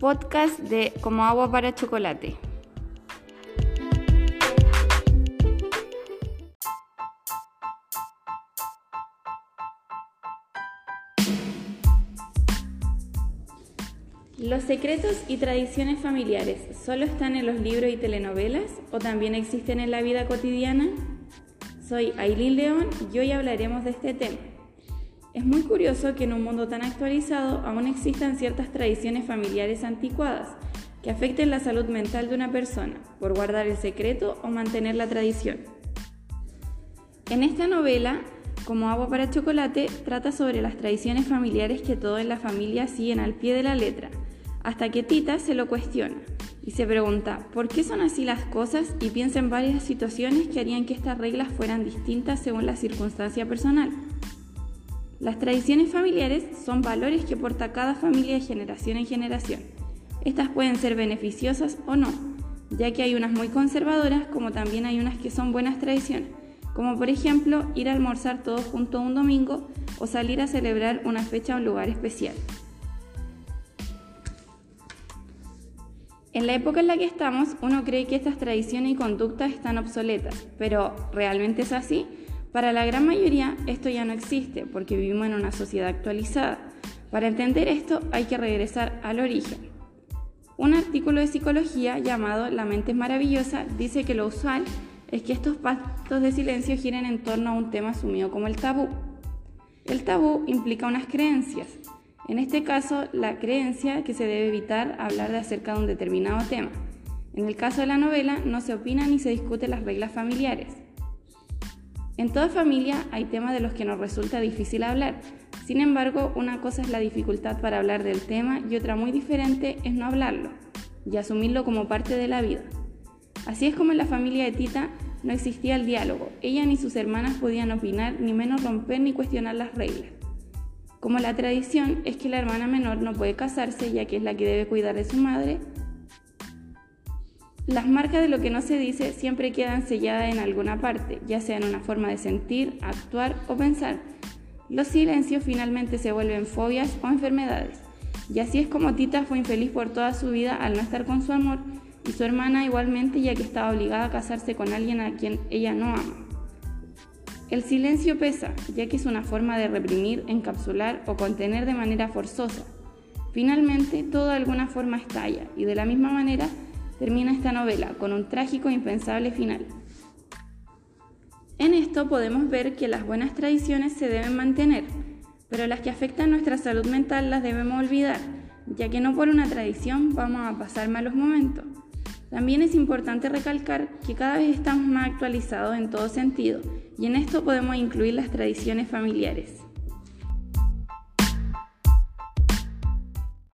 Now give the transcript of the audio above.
Podcast de Como agua para chocolate. ¿Los secretos y tradiciones familiares solo están en los libros y telenovelas o también existen en la vida cotidiana? Soy Aileen León y hoy hablaremos de este tema. Es muy curioso que en un mundo tan actualizado aún existan ciertas tradiciones familiares anticuadas que afecten la salud mental de una persona por guardar el secreto o mantener la tradición. En esta novela, como agua para chocolate, trata sobre las tradiciones familiares que todos en la familia siguen al pie de la letra hasta que Tita se lo cuestiona y se pregunta por qué son así las cosas y piensa en varias situaciones que harían que estas reglas fueran distintas según la circunstancia personal. Las tradiciones familiares son valores que porta cada familia de generación en generación. Estas pueden ser beneficiosas o no, ya que hay unas muy conservadoras como también hay unas que son buenas tradiciones, como por ejemplo ir a almorzar todos juntos un domingo o salir a celebrar una fecha a un lugar especial. En la época en la que estamos, uno cree que estas tradiciones y conductas están obsoletas, pero ¿realmente es así? Para la gran mayoría esto ya no existe porque vivimos en una sociedad actualizada. Para entender esto hay que regresar al origen. Un artículo de psicología llamado La mente es maravillosa dice que lo usual es que estos pactos de silencio giren en torno a un tema asumido como el tabú. El tabú implica unas creencias, en este caso, la creencia que se debe evitar hablar de acerca de un determinado tema. En el caso de la novela, no se opina ni se discute las reglas familiares. En toda familia hay temas de los que nos resulta difícil hablar. Sin embargo, una cosa es la dificultad para hablar del tema y otra muy diferente es no hablarlo y asumirlo como parte de la vida. Así es como en la familia de Tita no existía el diálogo. Ella ni sus hermanas podían opinar, ni menos romper ni cuestionar las reglas. Como la tradición es que la hermana menor no puede casarse ya que es la que debe cuidar de su madre, las marcas de lo que no se dice siempre quedan selladas en alguna parte, ya sea en una forma de sentir, actuar o pensar. Los silencios finalmente se vuelven fobias o enfermedades. Y así es como Tita fue infeliz por toda su vida al no estar con su amor y su hermana igualmente ya que estaba obligada a casarse con alguien a quien ella no ama. El silencio pesa, ya que es una forma de reprimir, encapsular o contener de manera forzosa. Finalmente, todo de alguna forma estalla y de la misma manera termina esta novela con un trágico e impensable final. En esto podemos ver que las buenas tradiciones se deben mantener, pero las que afectan nuestra salud mental las debemos olvidar, ya que no por una tradición vamos a pasar malos momentos. También es importante recalcar que cada vez estamos más actualizados en todo sentido y en esto podemos incluir las tradiciones familiares.